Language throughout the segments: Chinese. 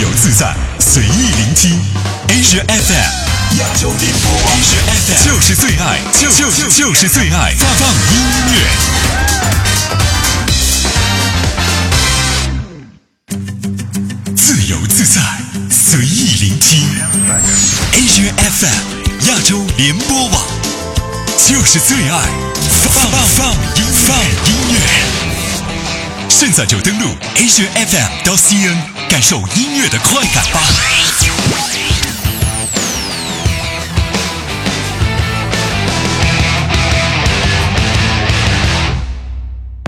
由自在，随意聆听。Asia FM，亚洲电波，Asia FM 就是最爱，就就就是最爱放放音乐，自由自在，随意聆听。Asia FM，亚洲联播网，就是最爱放放放音放音乐。现在就登录 Asia FM 到 CN，感受音乐的快感吧。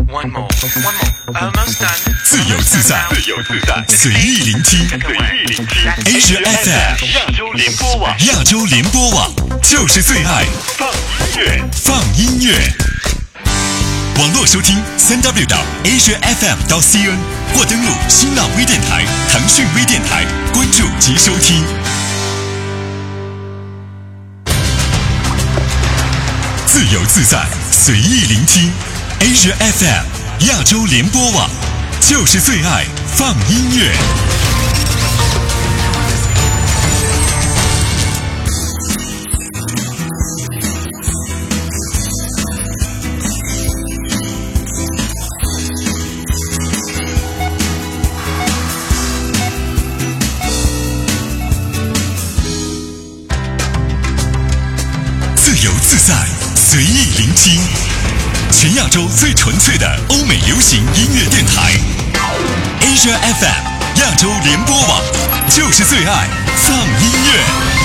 One more, one more, almost done. 自由自在，自由自在，随意聆听。随意聆听 Asia FM 亚洲联播网，亚洲联播网就是最爱放音乐。放音乐。网络收听三 W 到 Asia FM 到 CN，或登录新浪微电台、腾讯微电台，关注及收听。自由自在，随意聆听。Asia FM 亚洲联播网就是最爱放音乐。由自在，随意聆听，全亚洲最纯粹的欧美流行音乐电台，Asia FM 亚洲联播网，就是最爱放音乐。